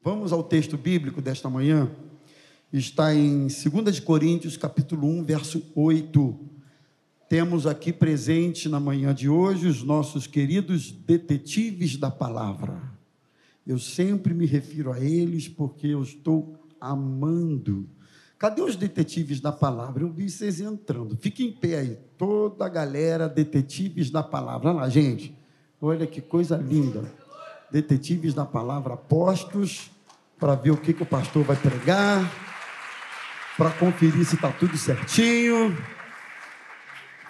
Vamos ao texto bíblico desta manhã. Está em 2 de Coríntios, capítulo 1, verso 8. Temos aqui presente na manhã de hoje os nossos queridos detetives da palavra. Eu sempre me refiro a eles porque eu estou amando. Cadê os detetives da palavra? Eu vi vocês entrando. Fique em pé aí. Toda a galera, detetives da palavra. Olha lá, gente. Olha que coisa linda detetives da palavra postos para ver o que, que o pastor vai pregar, para conferir se está tudo certinho,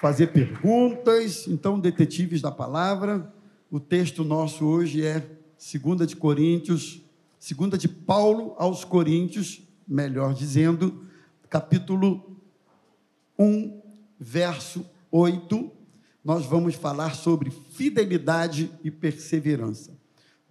fazer perguntas. Então, detetives da palavra. O texto nosso hoje é 2 de Coríntios, 2 de Paulo aos Coríntios, melhor dizendo, capítulo 1, verso 8. Nós vamos falar sobre fidelidade e perseverança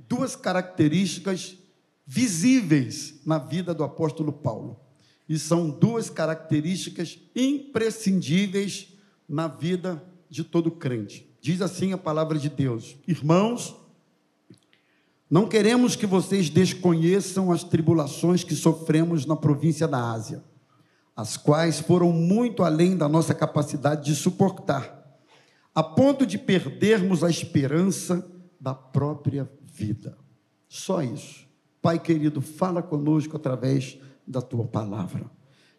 duas características visíveis na vida do apóstolo Paulo. E são duas características imprescindíveis na vida de todo crente. Diz assim a palavra de Deus: Irmãos, não queremos que vocês desconheçam as tribulações que sofremos na província da Ásia, as quais foram muito além da nossa capacidade de suportar, a ponto de perdermos a esperança da própria vida. Só isso. Pai querido, fala conosco através da tua palavra.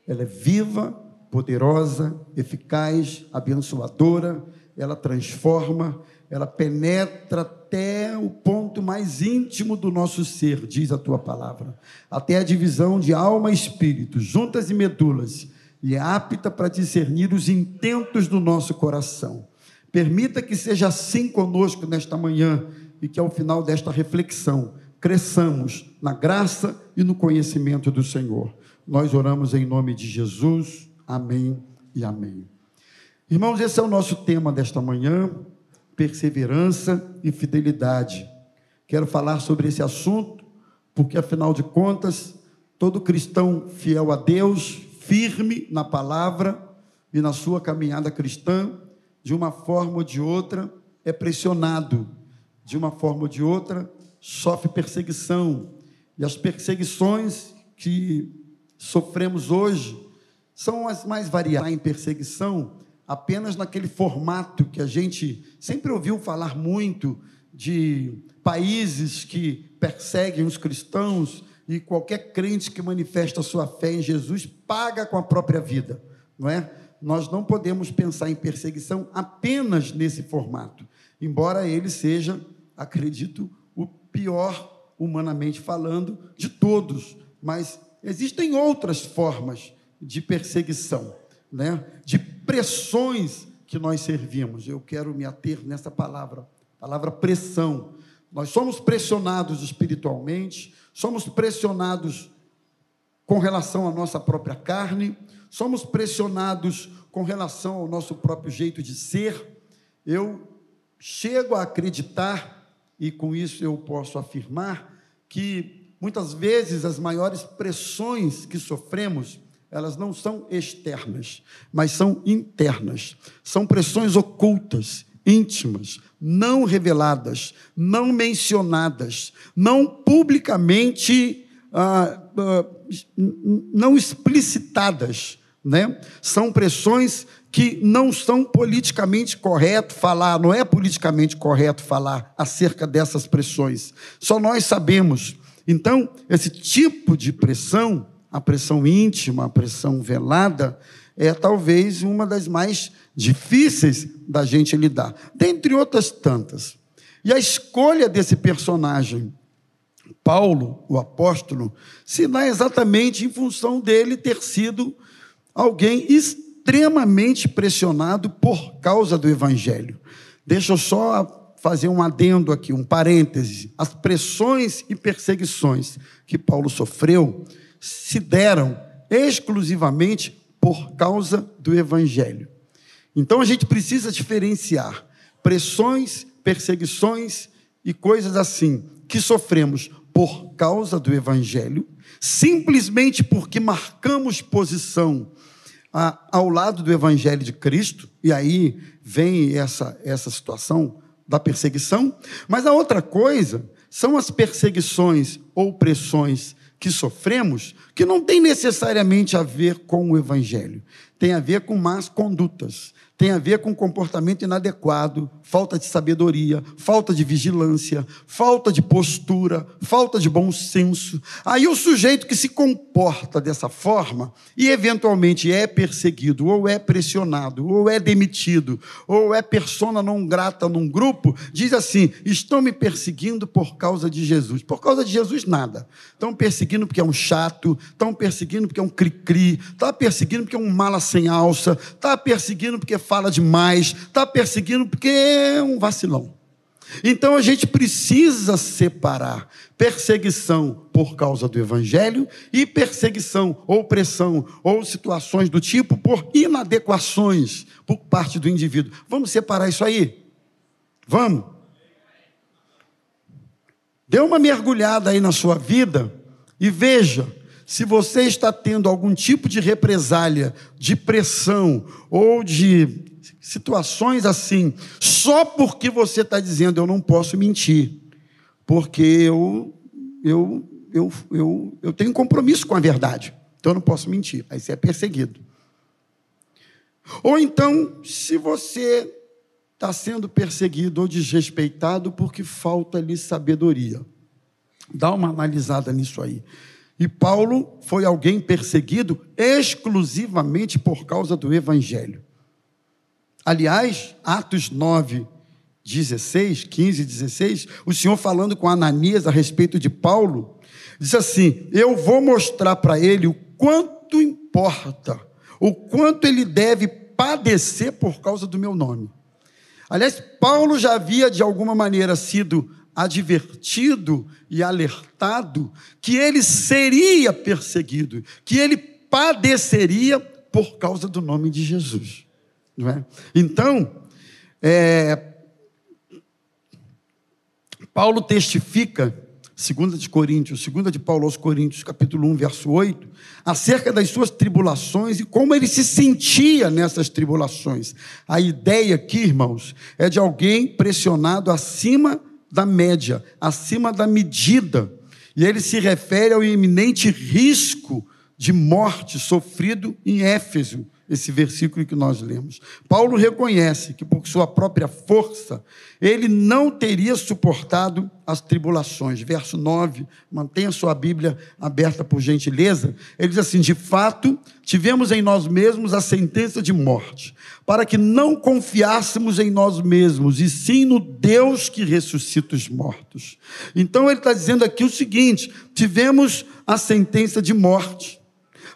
Ela é viva, poderosa, eficaz, abençoadora, ela transforma, ela penetra até o ponto mais íntimo do nosso ser, diz a tua palavra, até a divisão de alma e espírito, juntas e medulas, e é apta para discernir os intentos do nosso coração. Permita que seja assim conosco nesta manhã e que ao final desta reflexão cresçamos na graça e no conhecimento do Senhor. Nós oramos em nome de Jesus. Amém e amém. Irmãos, esse é o nosso tema desta manhã: perseverança e fidelidade. Quero falar sobre esse assunto, porque afinal de contas, todo cristão fiel a Deus, firme na palavra e na sua caminhada cristã, de uma forma ou de outra, é pressionado de uma forma ou de outra, sofre perseguição. E as perseguições que sofremos hoje são as mais variadas em perseguição, apenas naquele formato que a gente sempre ouviu falar muito de países que perseguem os cristãos e qualquer crente que manifesta sua fé em Jesus paga com a própria vida, não é? Nós não podemos pensar em perseguição apenas nesse formato, embora ele seja acredito, o pior, humanamente falando, de todos. Mas existem outras formas de perseguição, né? de pressões que nós servimos. Eu quero me ater nessa palavra, palavra pressão. Nós somos pressionados espiritualmente, somos pressionados com relação à nossa própria carne, somos pressionados com relação ao nosso próprio jeito de ser. Eu chego a acreditar e com isso eu posso afirmar que muitas vezes as maiores pressões que sofremos, elas não são externas, mas são internas. São pressões ocultas, íntimas, não reveladas, não mencionadas, não publicamente, ah, ah, não explicitadas, né? São pressões que não são politicamente correto falar, não é politicamente correto falar acerca dessas pressões. Só nós sabemos. Então, esse tipo de pressão, a pressão íntima, a pressão velada, é talvez uma das mais difíceis da gente lidar, dentre outras tantas. E a escolha desse personagem, Paulo, o apóstolo, se dá exatamente em função dele ter sido alguém extremamente extremamente pressionado por causa do Evangelho. Deixa eu só fazer um adendo aqui, um parêntese. As pressões e perseguições que Paulo sofreu se deram exclusivamente por causa do Evangelho. Então a gente precisa diferenciar pressões, perseguições e coisas assim que sofremos por causa do Evangelho, simplesmente porque marcamos posição a, ao lado do Evangelho de Cristo, e aí vem essa, essa situação da perseguição, mas a outra coisa são as perseguições ou pressões que sofremos que não tem necessariamente a ver com o Evangelho, tem a ver com más condutas, tem a ver com comportamento inadequado, falta de sabedoria, falta de vigilância, falta de postura, falta de bom senso. Aí o sujeito que se comporta dessa forma e eventualmente é perseguido, ou é pressionado, ou é demitido, ou é persona não grata num grupo, diz assim: estão me perseguindo por causa de Jesus. Por causa de Jesus, nada. Estão perseguindo porque é um chato, estão perseguindo porque é um cri-cri, está perseguindo porque é um mala sem alça, está perseguindo porque fala demais, está perseguindo porque é um vacilão. Então a gente precisa separar perseguição por causa do evangelho e perseguição ou pressão ou situações do tipo por inadequações por parte do indivíduo. Vamos separar isso aí? Vamos. Dê uma mergulhada aí na sua vida e veja se você está tendo algum tipo de represália, de pressão ou de situações assim, só porque você está dizendo eu não posso mentir, porque eu, eu, eu, eu, eu tenho compromisso com a verdade, então eu não posso mentir, aí você é perseguido. Ou então, se você está sendo perseguido ou desrespeitado porque falta-lhe sabedoria. Dá uma analisada nisso aí. E Paulo foi alguém perseguido exclusivamente por causa do evangelho. Aliás, Atos 9, 16, 15 e 16, o Senhor falando com Ananias a respeito de Paulo, diz assim: Eu vou mostrar para ele o quanto importa, o quanto ele deve padecer por causa do meu nome. Aliás, Paulo já havia de alguma maneira sido advertido e alertado que ele seria perseguido, que ele padeceria por causa do nome de Jesus. Não é? Então, é, Paulo testifica, 2 de Coríntios, 2 de Paulo aos Coríntios, capítulo 1, verso 8, acerca das suas tribulações e como ele se sentia nessas tribulações. A ideia aqui, irmãos, é de alguém pressionado acima da média, acima da medida. E ele se refere ao iminente risco de morte sofrido em Éfeso, esse versículo que nós lemos. Paulo reconhece que por sua própria força ele não teria suportado as tribulações. Verso 9, mantenha sua Bíblia aberta por gentileza. Ele diz assim: De fato, tivemos em nós mesmos a sentença de morte, para que não confiássemos em nós mesmos, e sim no Deus que ressuscita os mortos. Então ele está dizendo aqui o seguinte: tivemos a sentença de morte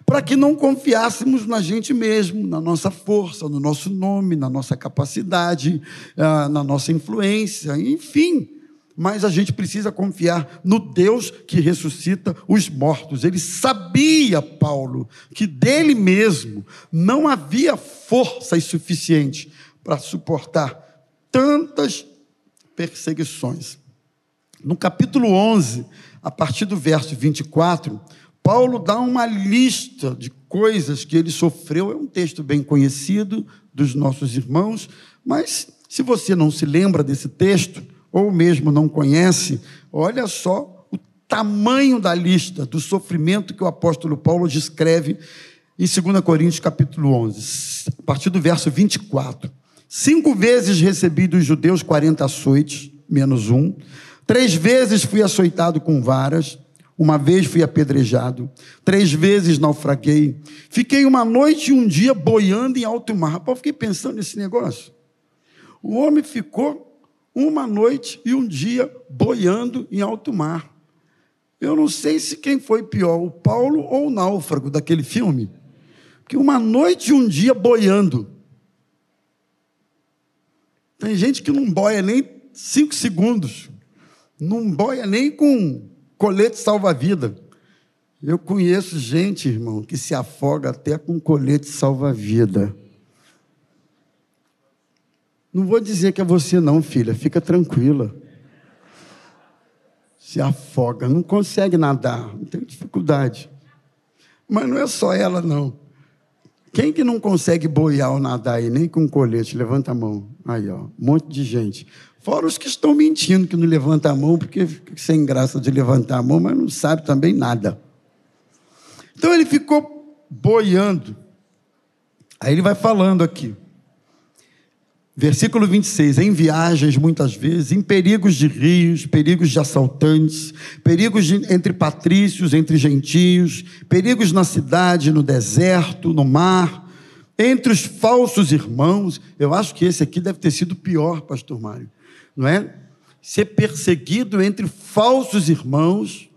para que não confiássemos na gente mesmo, na nossa força, no nosso nome, na nossa capacidade, ah, na nossa influência, enfim. Mas a gente precisa confiar no Deus que ressuscita os mortos. Ele sabia, Paulo, que dele mesmo não havia forças suficientes para suportar tantas perseguições. No capítulo 11, a partir do verso 24, Paulo dá uma lista de coisas que ele sofreu. É um texto bem conhecido dos nossos irmãos, mas se você não se lembra desse texto, ou mesmo não conhece, olha só o tamanho da lista do sofrimento que o apóstolo Paulo descreve em 2 Coríntios capítulo 11, a partir do verso 24. Cinco vezes recebi dos judeus 40 açoites, menos um. Três vezes fui açoitado com varas. Uma vez fui apedrejado, três vezes naufraguei. Fiquei uma noite e um dia boiando em alto mar. Rapaz, fiquei pensando nesse negócio. O homem ficou uma noite e um dia boiando em alto mar. Eu não sei se quem foi pior, o Paulo ou o náufrago daquele filme. Porque uma noite e um dia boiando. Tem gente que não boia nem cinco segundos. Não boia nem com colete salva-vida. Eu conheço gente, irmão, que se afoga até com colete salva-vida. Não vou dizer que é você, não, filha, fica tranquila. Se afoga, não consegue nadar, não tem dificuldade. Mas não é só ela, não. Quem que não consegue boiar ou nadar aí, nem com colete? Levanta a mão. Aí, ó, um monte de gente. Fora os que estão mentindo, que não levantam a mão, porque fica sem graça de levantar a mão, mas não sabe também nada. Então ele ficou boiando. Aí ele vai falando aqui. Versículo 26, em viagens muitas vezes, em perigos de rios, perigos de assaltantes, perigos de, entre patrícios, entre gentios, perigos na cidade, no deserto, no mar, entre os falsos irmãos. Eu acho que esse aqui deve ter sido pior, pastor Mário, não é? Ser perseguido entre falsos irmãos,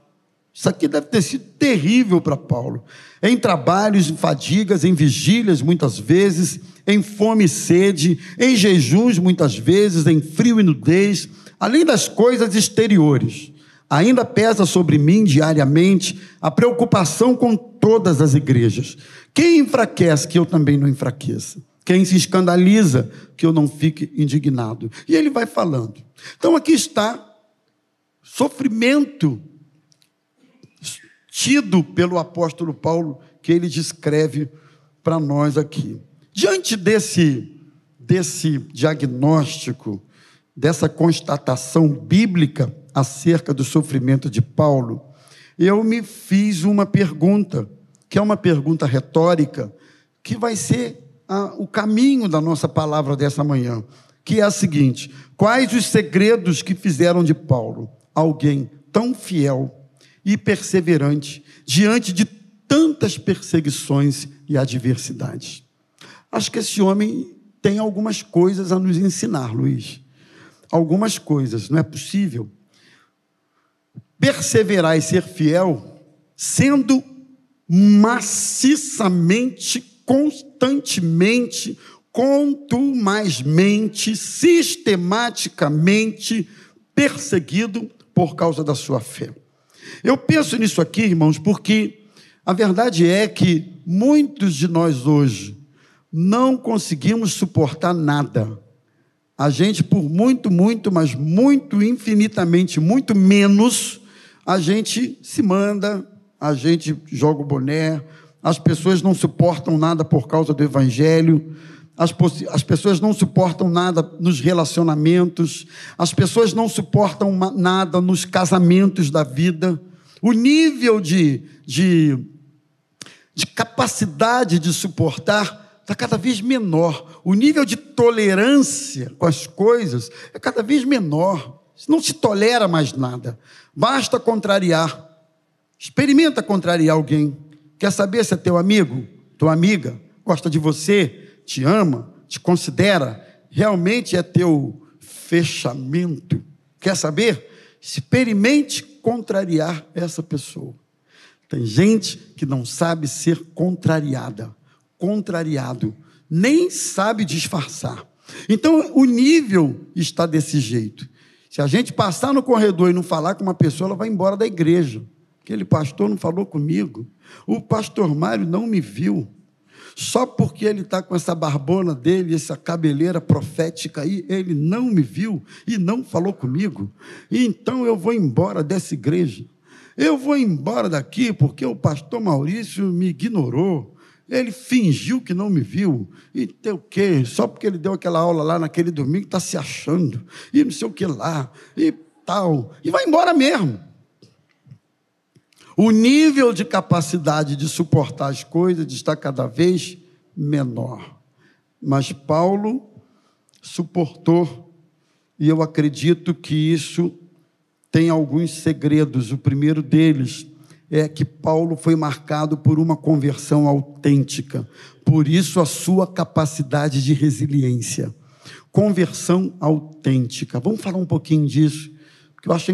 isso aqui deve ter sido terrível para Paulo. Em trabalhos, em fadigas, em vigílias, muitas vezes, em fome e sede, em jejuns muitas vezes, em frio e nudez, além das coisas exteriores. Ainda pesa sobre mim diariamente a preocupação com todas as igrejas. Quem enfraquece que eu também não enfraqueça? Quem se escandaliza que eu não fique indignado? E ele vai falando. Então aqui está sofrimento tido pelo apóstolo Paulo que ele descreve para nós aqui. Diante desse, desse diagnóstico, dessa constatação bíblica acerca do sofrimento de Paulo, eu me fiz uma pergunta, que é uma pergunta retórica, que vai ser a, o caminho da nossa palavra dessa manhã, que é a seguinte: quais os segredos que fizeram de Paulo alguém tão fiel e perseverante diante de tantas perseguições e adversidades? Acho que esse homem tem algumas coisas a nos ensinar, Luiz. Algumas coisas, não é possível perseverar e ser fiel sendo maciçamente, constantemente, contumazmente, sistematicamente perseguido por causa da sua fé. Eu penso nisso aqui, irmãos, porque a verdade é que muitos de nós hoje não conseguimos suportar nada. A gente, por muito, muito, mas muito infinitamente, muito menos, a gente se manda, a gente joga o boné, as pessoas não suportam nada por causa do evangelho, as, as pessoas não suportam nada nos relacionamentos, as pessoas não suportam nada nos casamentos da vida. O nível de, de, de capacidade de suportar está cada vez menor. O nível de tolerância com as coisas é cada vez menor. Não se tolera mais nada. Basta contrariar. Experimenta contrariar alguém. Quer saber se é teu amigo, tua amiga, gosta de você, te ama, te considera, realmente é teu fechamento. Quer saber? Experimente contrariar essa pessoa. Tem gente que não sabe ser contrariada contrariado, nem sabe disfarçar. Então, o nível está desse jeito. Se a gente passar no corredor e não falar com uma pessoa, ela vai embora da igreja. Aquele pastor não falou comigo. O pastor Mário não me viu. Só porque ele está com essa barbona dele, essa cabeleira profética aí, ele não me viu e não falou comigo. Então eu vou embora dessa igreja. Eu vou embora daqui porque o pastor Maurício me ignorou. Ele fingiu que não me viu. E tem o quê? Só porque ele deu aquela aula lá naquele domingo, está se achando. E não sei o que lá. E tal. E vai embora mesmo. O nível de capacidade de suportar as coisas está cada vez menor. Mas Paulo suportou. E eu acredito que isso tem alguns segredos. O primeiro deles é que Paulo foi marcado por uma conversão autêntica, por isso a sua capacidade de resiliência. Conversão autêntica. Vamos falar um pouquinho disso,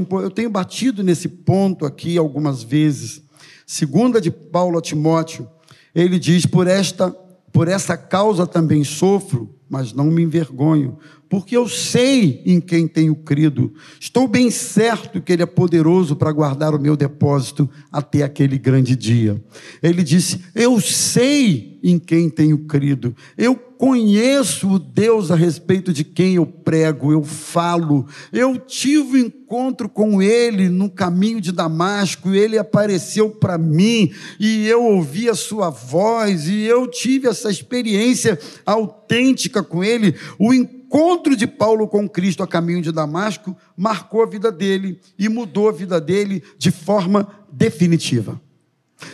porque eu eu tenho batido nesse ponto aqui algumas vezes. Segunda de Paulo a Timóteo, ele diz: "Por esta por essa causa também sofro, mas não me envergonho, porque eu sei em quem tenho crido. Estou bem certo que Ele é poderoso para guardar o meu depósito até aquele grande dia. Ele disse: Eu sei em quem tenho crido, eu conheço o Deus a respeito de quem eu prego, eu falo. Eu tive um encontro com Ele no caminho de Damasco, Ele apareceu para mim, e eu ouvi a Sua voz, e eu tive essa experiência autêntica com Ele. O encontro encontro de Paulo com Cristo a caminho de Damasco marcou a vida dele e mudou a vida dele de forma definitiva.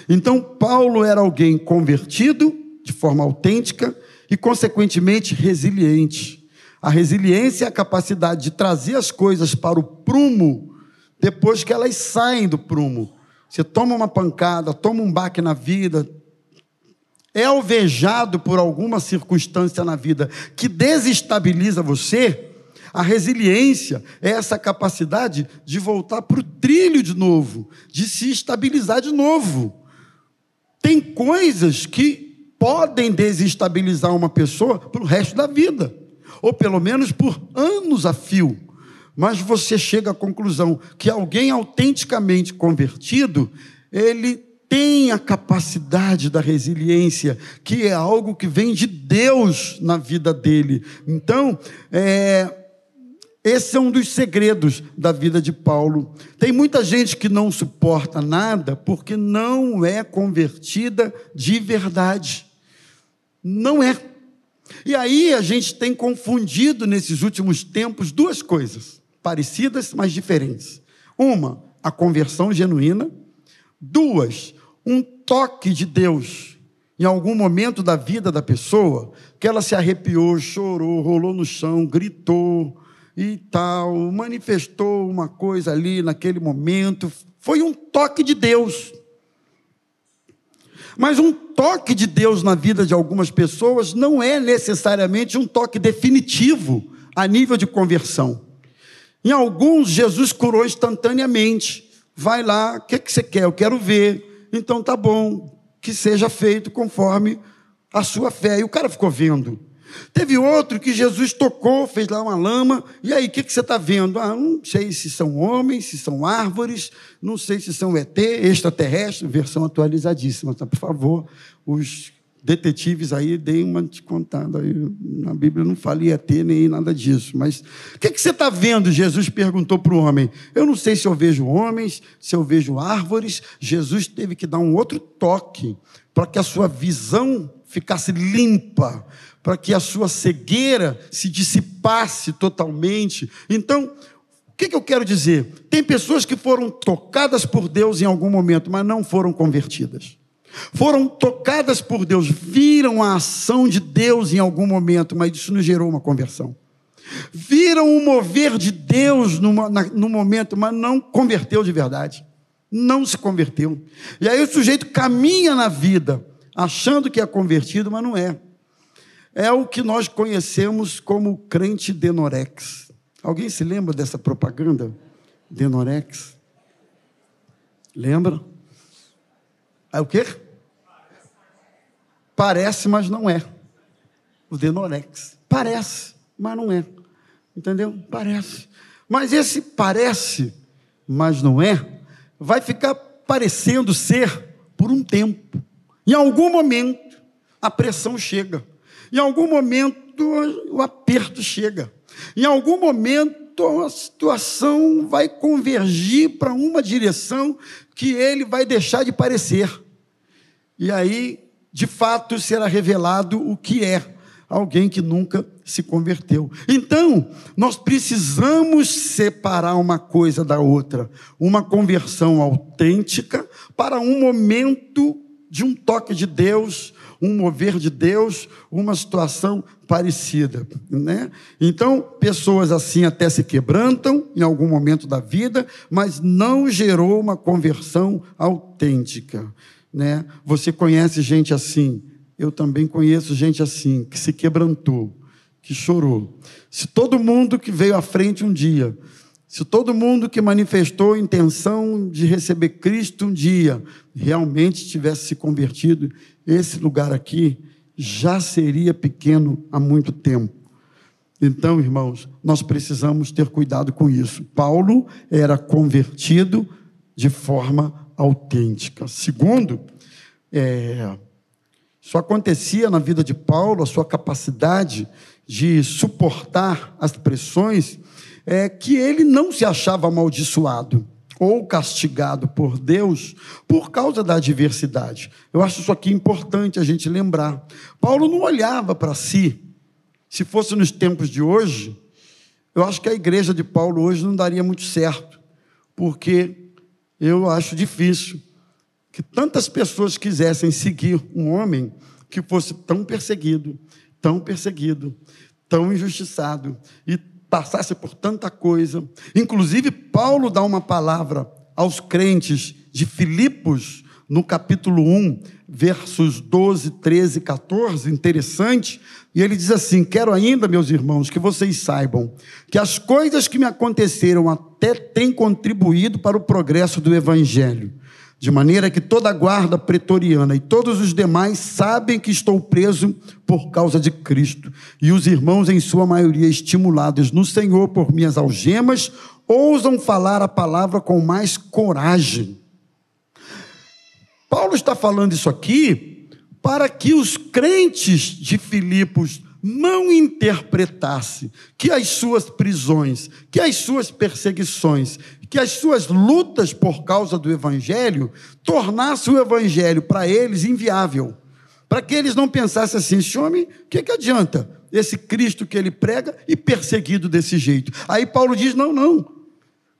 Então, Paulo era alguém convertido de forma autêntica e, consequentemente, resiliente. A resiliência é a capacidade de trazer as coisas para o prumo depois que elas saem do prumo. Você toma uma pancada, toma um baque na vida, é alvejado por alguma circunstância na vida que desestabiliza você, a resiliência é essa capacidade de voltar para o trilho de novo, de se estabilizar de novo. Tem coisas que podem desestabilizar uma pessoa para o resto da vida, ou pelo menos por anos a fio. Mas você chega à conclusão que alguém autenticamente convertido, ele tem a capacidade da resiliência, que é algo que vem de Deus na vida dele. Então, é, esse é um dos segredos da vida de Paulo. Tem muita gente que não suporta nada porque não é convertida de verdade. Não é. E aí a gente tem confundido nesses últimos tempos duas coisas, parecidas, mas diferentes. Uma, a conversão genuína. Duas, um toque de Deus em algum momento da vida da pessoa, que ela se arrepiou, chorou, rolou no chão, gritou e tal, manifestou uma coisa ali naquele momento, foi um toque de Deus. Mas um toque de Deus na vida de algumas pessoas não é necessariamente um toque definitivo a nível de conversão. Em alguns, Jesus curou instantaneamente. Vai lá, o que, que você quer? Eu quero ver então tá bom, que seja feito conforme a sua fé. E o cara ficou vendo. Teve outro que Jesus tocou, fez lá uma lama, e aí, o que, que você está vendo? Ah, não sei se são homens, se são árvores, não sei se são ET, extraterrestre, versão atualizadíssima, tá? Por favor, os detetives aí deem uma descontada. Aí, na Bíblia não fala ET nem nada disso. Mas o que, que você está vendo? Jesus perguntou para o homem. Eu não sei se eu vejo homens, se eu vejo árvores. Jesus teve que dar um outro toque para que a sua visão ficasse limpa, para que a sua cegueira se dissipasse totalmente. Então, o que, que eu quero dizer? Tem pessoas que foram tocadas por Deus em algum momento, mas não foram convertidas foram tocadas por Deus, viram a ação de Deus em algum momento, mas isso não gerou uma conversão. Viram o mover de Deus no, momento, mas não converteu de verdade. Não se converteu. E aí o sujeito caminha na vida, achando que é convertido, mas não é. É o que nós conhecemos como crente denorex. Alguém se lembra dessa propaganda? Denorex? Lembra? É o quê? Parece, mas não é. O Denorex. Parece, mas não é. Entendeu? Parece. Mas esse parece, mas não é, vai ficar parecendo ser por um tempo. Em algum momento, a pressão chega. Em algum momento, o aperto chega. Em algum momento, a situação vai convergir para uma direção que ele vai deixar de parecer. E aí de fato será revelado o que é alguém que nunca se converteu. Então, nós precisamos separar uma coisa da outra, uma conversão autêntica para um momento de um toque de Deus, um mover de Deus, uma situação parecida, né? Então, pessoas assim até se quebrantam em algum momento da vida, mas não gerou uma conversão autêntica né? Você conhece gente assim? Eu também conheço gente assim, que se quebrantou, que chorou. Se todo mundo que veio à frente um dia, se todo mundo que manifestou a intenção de receber Cristo um dia, realmente tivesse se convertido, esse lugar aqui já seria pequeno há muito tempo. Então, irmãos, nós precisamos ter cuidado com isso. Paulo era convertido de forma autêntica. Segundo, é, isso acontecia na vida de Paulo, a sua capacidade de suportar as pressões, é que ele não se achava amaldiçoado ou castigado por Deus por causa da adversidade. Eu acho isso aqui importante a gente lembrar. Paulo não olhava para si Se fosse nos tempos de hoje, eu acho que a igreja de Paulo hoje não daria muito certo, porque eu acho difícil que tantas pessoas quisessem seguir um homem que fosse tão perseguido, tão perseguido, tão injustiçado e passasse por tanta coisa. Inclusive, Paulo dá uma palavra aos crentes de Filipos, no capítulo 1, versos 12, 13 e 14, interessante, e ele diz assim: Quero ainda, meus irmãos, que vocês saibam que as coisas que me aconteceram até têm contribuído para o progresso do evangelho de maneira que toda a guarda pretoriana e todos os demais sabem que estou preso por causa de Cristo, e os irmãos, em sua maioria, estimulados no Senhor por minhas algemas, ousam falar a palavra com mais coragem. Paulo está falando isso aqui para que os crentes de Filipos não interpretasse que as suas prisões, que as suas perseguições, que as suas lutas por causa do evangelho tornassem o evangelho para eles inviável. Para que eles não pensassem assim, esse homem, o que, que adianta? Esse Cristo que ele prega e perseguido desse jeito. Aí Paulo diz: não, não.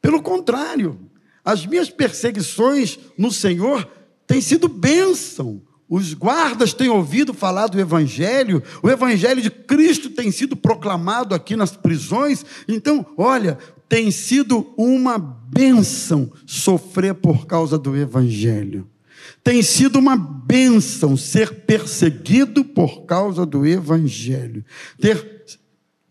Pelo contrário, as minhas perseguições no Senhor têm sido bênção. Os guardas têm ouvido falar do Evangelho, o Evangelho de Cristo tem sido proclamado aqui nas prisões. Então, olha, tem sido uma bênção sofrer por causa do Evangelho. Tem sido uma bênção ser perseguido por causa do Evangelho. Ter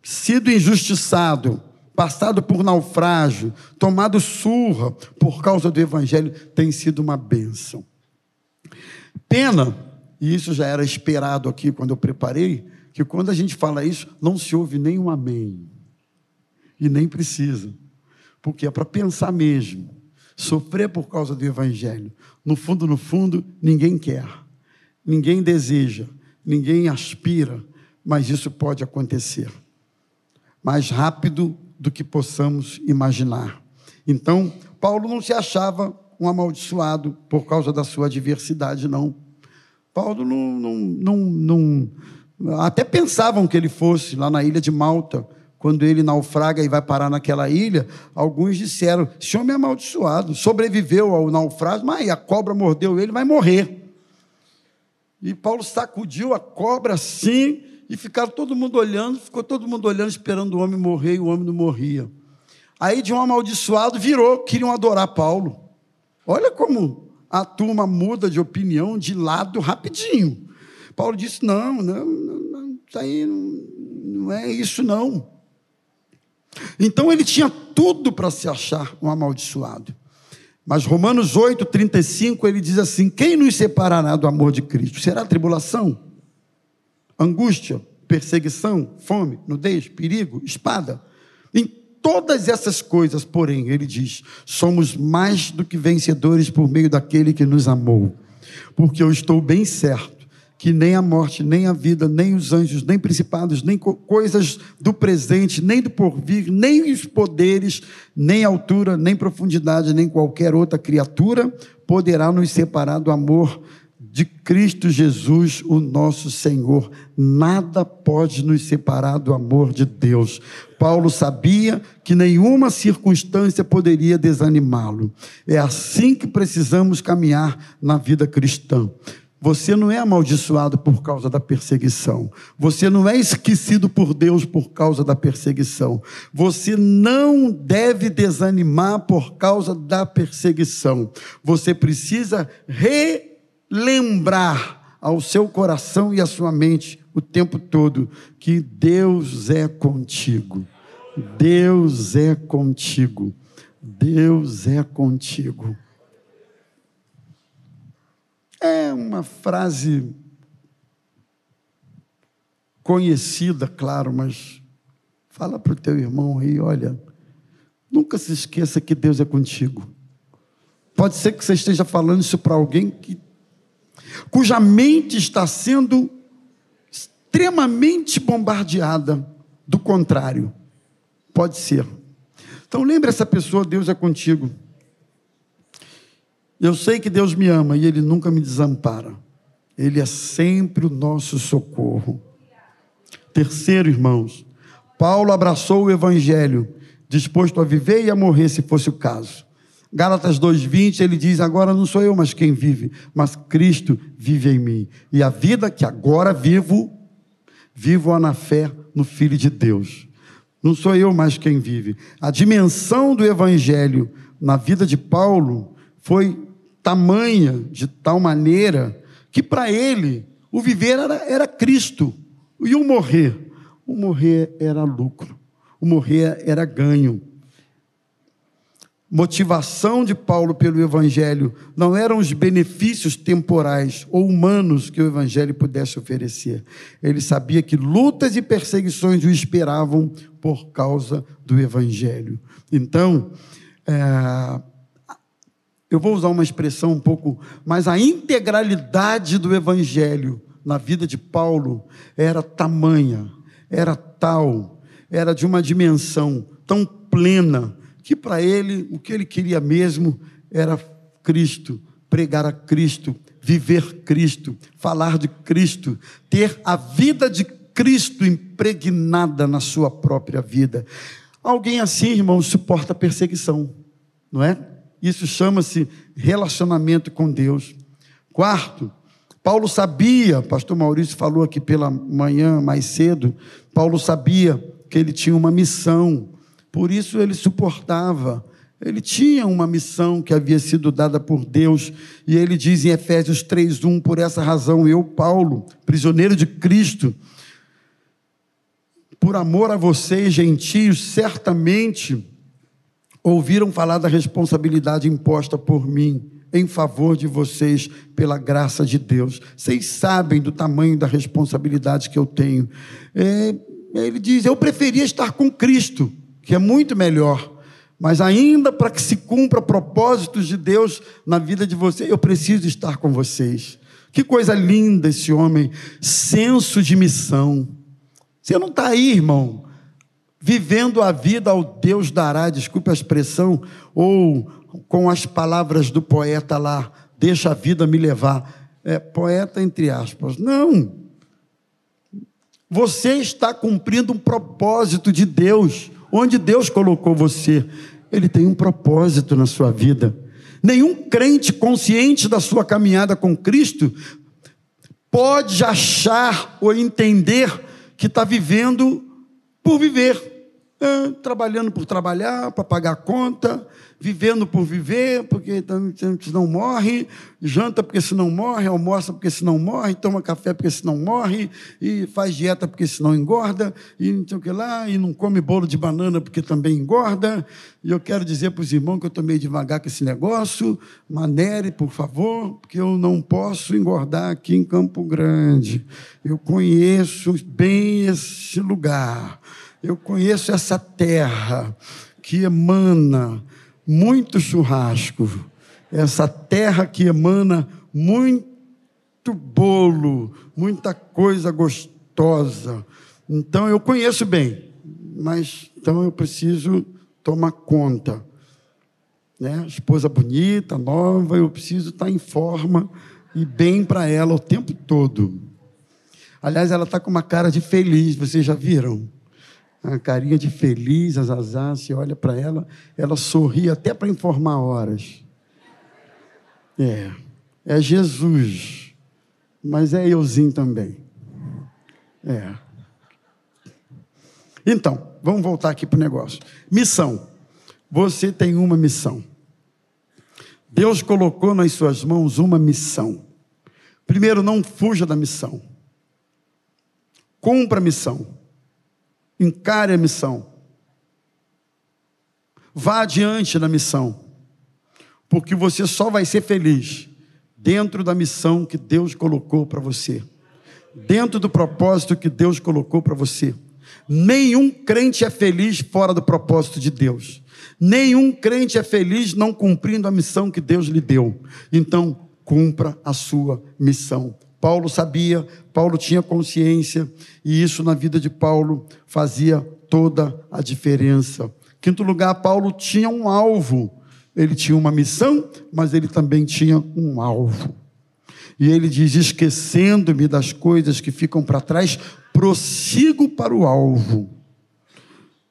sido injustiçado, passado por naufrágio, tomado surra por causa do Evangelho, tem sido uma bênção. Pena, e isso já era esperado aqui quando eu preparei, que quando a gente fala isso, não se ouve nem um amém. E nem precisa. Porque é para pensar mesmo. Sofrer por causa do Evangelho. No fundo, no fundo, ninguém quer. Ninguém deseja. Ninguém aspira. Mas isso pode acontecer. Mais rápido do que possamos imaginar. Então, Paulo não se achava um amaldiçoado por causa da sua adversidade, não. Paulo não, não, não, não, Até pensavam que ele fosse lá na ilha de Malta, quando ele naufraga e vai parar naquela ilha. Alguns disseram: esse homem é amaldiçoado, sobreviveu ao naufrágio, mas a cobra mordeu ele, vai morrer. E Paulo sacudiu a cobra assim, e ficaram todo mundo olhando, ficou todo mundo olhando, esperando o homem morrer, e o homem não morria. Aí de um amaldiçoado virou, queriam adorar Paulo. Olha como a turma muda de opinião, de lado, rapidinho. Paulo disse: não, não, não isso aí não, não é isso, não. Então ele tinha tudo para se achar um amaldiçoado. Mas Romanos 8, 35, ele diz assim: Quem nos separará do amor de Cristo? Será tribulação? Angústia? Perseguição? Fome? Nudez? Perigo? Espada? Todas essas coisas, porém, ele diz: somos mais do que vencedores por meio daquele que nos amou. Porque eu estou bem certo que nem a morte, nem a vida, nem os anjos, nem principados, nem co coisas do presente, nem do porvir, nem os poderes, nem altura, nem profundidade, nem qualquer outra criatura poderá nos separar do amor de Cristo Jesus, o nosso Senhor. Nada pode nos separar do amor de Deus. Paulo sabia que nenhuma circunstância poderia desanimá-lo. É assim que precisamos caminhar na vida cristã. Você não é amaldiçoado por causa da perseguição. Você não é esquecido por Deus por causa da perseguição. Você não deve desanimar por causa da perseguição. Você precisa re lembrar ao seu coração e à sua mente o tempo todo que Deus é contigo. Deus é contigo. Deus é contigo. É uma frase conhecida, claro, mas fala para o teu irmão aí, olha, nunca se esqueça que Deus é contigo. Pode ser que você esteja falando isso para alguém que cuja mente está sendo extremamente bombardeada do contrário. Pode ser. Então lembre essa pessoa, Deus é contigo. Eu sei que Deus me ama e Ele nunca me desampara. Ele é sempre o nosso socorro. Terceiro, irmãos, Paulo abraçou o evangelho, disposto a viver e a morrer se fosse o caso. Gálatas 2:20, ele diz: "Agora não sou eu mas quem vive, mas Cristo vive em mim. E a vida que agora vivo, vivo-a na fé no Filho de Deus. Não sou eu mais quem vive. A dimensão do evangelho na vida de Paulo foi tamanha, de tal maneira, que para ele o viver era, era Cristo e o morrer. O morrer era lucro, o morrer era ganho motivação de Paulo pelo Evangelho não eram os benefícios temporais ou humanos que o Evangelho pudesse oferecer. Ele sabia que lutas e perseguições o esperavam por causa do Evangelho. Então, é, eu vou usar uma expressão um pouco, mas a integralidade do Evangelho na vida de Paulo era tamanha, era tal, era de uma dimensão tão plena que para ele o que ele queria mesmo era Cristo, pregar a Cristo, viver Cristo, falar de Cristo, ter a vida de Cristo impregnada na sua própria vida. Alguém assim, irmão, suporta perseguição, não é? Isso chama-se relacionamento com Deus. Quarto, Paulo sabia, pastor Maurício falou aqui pela manhã mais cedo, Paulo sabia que ele tinha uma missão, por isso ele suportava. Ele tinha uma missão que havia sido dada por Deus, e ele diz em Efésios 3:1, por essa razão eu, Paulo, prisioneiro de Cristo, por amor a vocês, gentios, certamente ouviram falar da responsabilidade imposta por mim em favor de vocês pela graça de Deus. Vocês sabem do tamanho da responsabilidade que eu tenho. É, ele diz: Eu preferia estar com Cristo que é muito melhor. Mas ainda para que se cumpra propósitos de Deus na vida de vocês, eu preciso estar com vocês. Que coisa linda esse homem, senso de missão. Você não está aí, irmão, vivendo a vida ao Deus dará, desculpe a expressão, ou com as palavras do poeta lá, deixa a vida me levar. É, poeta entre aspas. Não. Você está cumprindo um propósito de Deus onde Deus colocou você, Ele tem um propósito na sua vida. Nenhum crente consciente da sua caminhada com Cristo pode achar ou entender que está vivendo por viver, é, trabalhando por trabalhar, para pagar a conta, vivendo por viver, porque não morre, janta porque se não morre, almoça porque se não morre, toma café porque se não morre, e faz dieta porque se não engorda, e não sei o que lá, e não come bolo de banana porque também engorda. E eu quero dizer para os irmãos que eu estou meio devagar com esse negócio, manere, por favor, porque eu não posso engordar aqui em Campo Grande. Eu conheço bem esse lugar, eu conheço essa terra que emana muito churrasco, essa terra que emana muito bolo, muita coisa gostosa. Então eu conheço bem, mas então eu preciso tomar conta. Né? Esposa bonita, nova, eu preciso estar em forma e bem para ela o tempo todo. Aliás, ela está com uma cara de feliz, vocês já viram? A carinha de feliz, a Zazá, se olha para ela, ela sorri até para informar horas. É, é Jesus, mas é euzinho também. É. Então, vamos voltar aqui para o negócio. Missão. Você tem uma missão. Deus colocou nas suas mãos uma missão. Primeiro, não fuja da missão. Cumpra a missão. Encare a missão. Vá adiante na missão. Porque você só vai ser feliz dentro da missão que Deus colocou para você. Dentro do propósito que Deus colocou para você. Nenhum crente é feliz fora do propósito de Deus. Nenhum crente é feliz não cumprindo a missão que Deus lhe deu. Então, cumpra a sua missão. Paulo sabia, Paulo tinha consciência, e isso na vida de Paulo fazia toda a diferença. Quinto lugar, Paulo tinha um alvo. Ele tinha uma missão, mas ele também tinha um alvo. E ele diz: esquecendo-me das coisas que ficam para trás, prossigo para o alvo,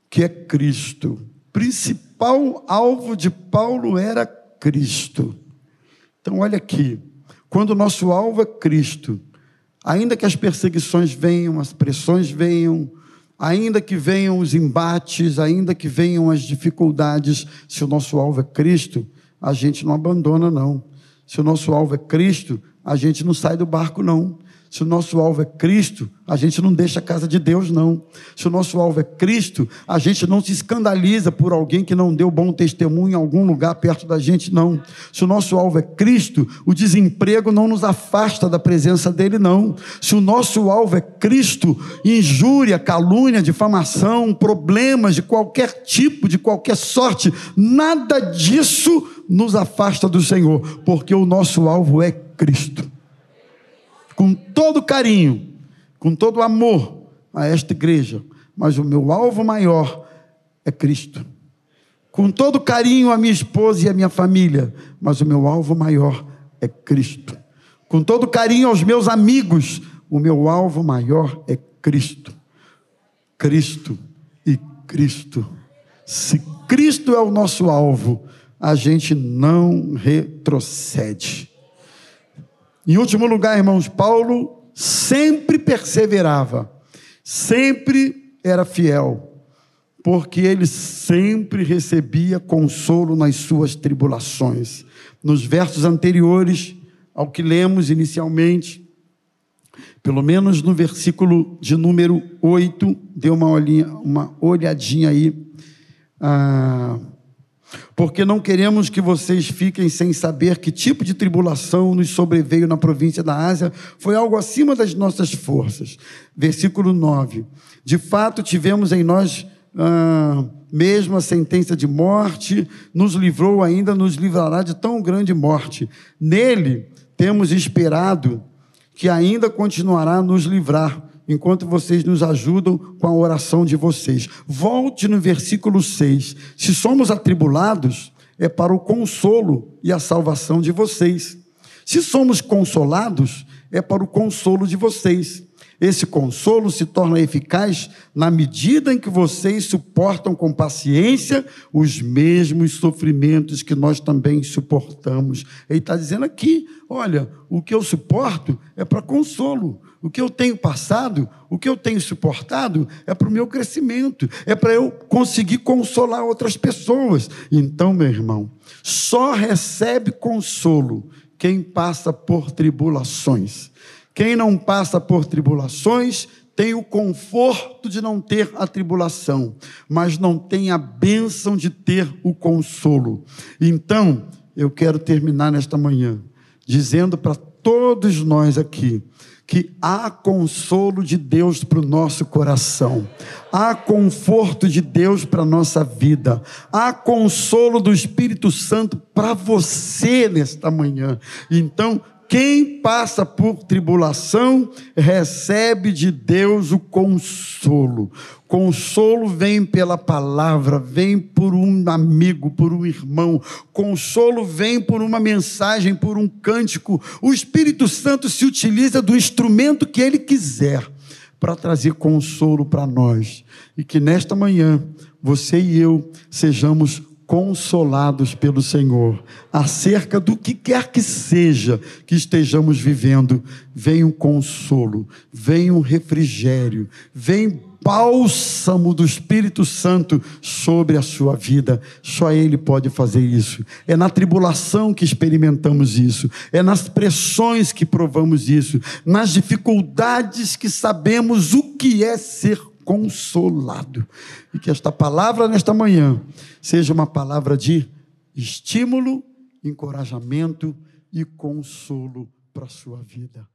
que é Cristo. Principal alvo de Paulo era Cristo. Então, olha aqui, quando o nosso alvo é Cristo, ainda que as perseguições venham, as pressões venham, ainda que venham os embates, ainda que venham as dificuldades, se o nosso alvo é Cristo, a gente não abandona, não. Se o nosso alvo é Cristo, a gente não sai do barco, não. Se o nosso alvo é Cristo, a gente não deixa a casa de Deus, não. Se o nosso alvo é Cristo, a gente não se escandaliza por alguém que não deu bom testemunho em algum lugar perto da gente, não. Se o nosso alvo é Cristo, o desemprego não nos afasta da presença dele, não. Se o nosso alvo é Cristo, injúria, calúnia, difamação, problemas de qualquer tipo, de qualquer sorte, nada disso nos afasta do Senhor, porque o nosso alvo é Cristo com todo carinho, com todo amor a esta igreja, mas o meu alvo maior é Cristo. Com todo carinho a minha esposa e a minha família, mas o meu alvo maior é Cristo. Com todo carinho aos meus amigos, o meu alvo maior é Cristo. Cristo e Cristo. Se Cristo é o nosso alvo, a gente não retrocede. Em último lugar, irmãos, Paulo sempre perseverava, sempre era fiel, porque ele sempre recebia consolo nas suas tribulações. Nos versos anteriores ao que lemos inicialmente, pelo menos no versículo de número 8, dê uma, olhinha, uma olhadinha aí. Ah, porque não queremos que vocês fiquem sem saber que tipo de tribulação nos sobreveio na província da Ásia, foi algo acima das nossas forças. Versículo 9: De fato, tivemos em nós ah, mesmo a sentença de morte, nos livrou ainda, nos livrará de tão grande morte. Nele temos esperado que ainda continuará a nos livrar enquanto vocês nos ajudam com a oração de vocês. Volte no versículo 6. Se somos atribulados, é para o consolo e a salvação de vocês. Se somos consolados, é para o consolo de vocês. Esse consolo se torna eficaz na medida em que vocês suportam com paciência os mesmos sofrimentos que nós também suportamos. Ele está dizendo aqui: olha, o que eu suporto é para consolo. O que eu tenho passado, o que eu tenho suportado, é para o meu crescimento, é para eu conseguir consolar outras pessoas. Então, meu irmão, só recebe consolo quem passa por tribulações. Quem não passa por tribulações tem o conforto de não ter a tribulação, mas não tem a bênção de ter o consolo. Então, eu quero terminar nesta manhã dizendo para todos nós aqui que há consolo de Deus para o nosso coração, há conforto de Deus para a nossa vida, há consolo do Espírito Santo para você nesta manhã. Então, quem passa por tribulação recebe de Deus o consolo. Consolo vem pela palavra, vem por um amigo, por um irmão. Consolo vem por uma mensagem, por um cântico. O Espírito Santo se utiliza do instrumento que ele quiser para trazer consolo para nós. E que nesta manhã você e eu sejamos consolados pelo Senhor acerca do que quer que seja que estejamos vivendo. Vem um consolo, vem um refrigério, vem bálsamo do Espírito Santo sobre a sua vida. Só Ele pode fazer isso. É na tribulação que experimentamos isso, é nas pressões que provamos isso, nas dificuldades que sabemos o que é ser consolado. E que esta palavra nesta manhã seja uma palavra de estímulo, encorajamento e consolo para a sua vida.